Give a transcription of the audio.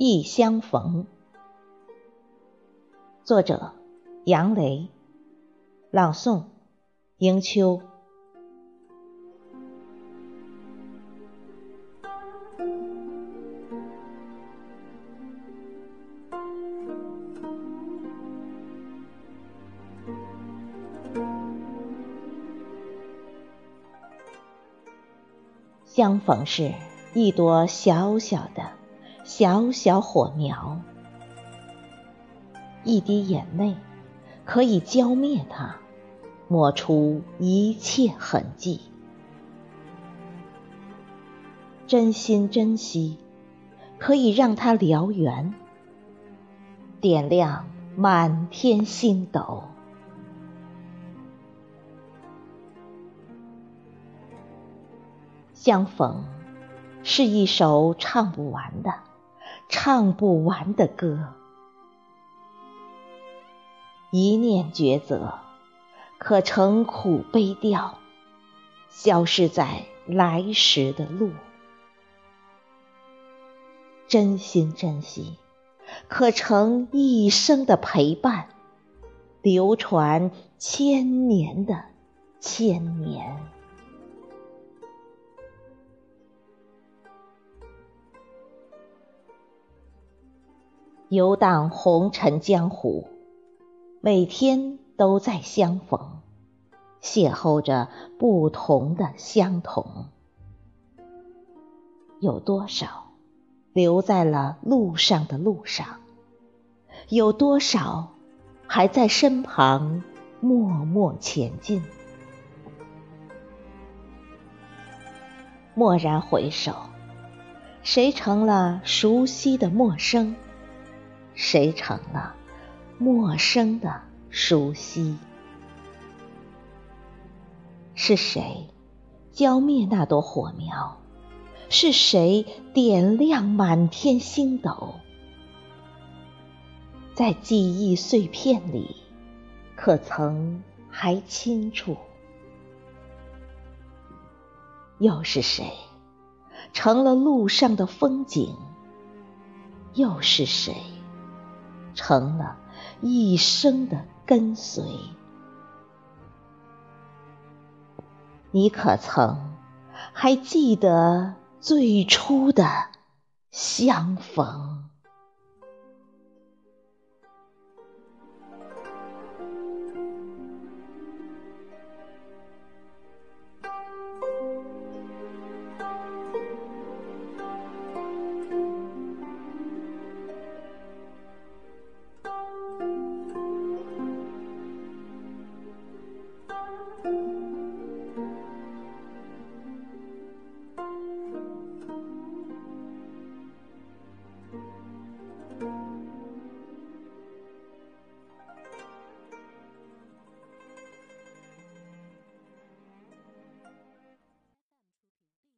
忆相逢。作者：杨雷。朗诵：迎秋。相逢是一朵小小的、小小火苗，一滴眼泪可以浇灭它，抹出一切痕迹。真心珍惜，可以让它燎原，点亮满天星斗。相逢是一首唱不完的、唱不完的歌。一念抉择，可成苦悲调，消失在来时的路。真心珍惜，可成一生的陪伴，流传千年的千年。游荡红尘江湖，每天都在相逢，邂逅着不同的相同。有多少留在了路上的路上？有多少还在身旁默默前进？蓦然回首，谁成了熟悉的陌生？谁成了陌生的熟悉？是谁浇灭那朵火苗？是谁点亮满天星斗？在记忆碎片里，可曾还清楚？又是谁成了路上的风景？又是谁？成了一生的跟随，你可曾还记得最初的相逢？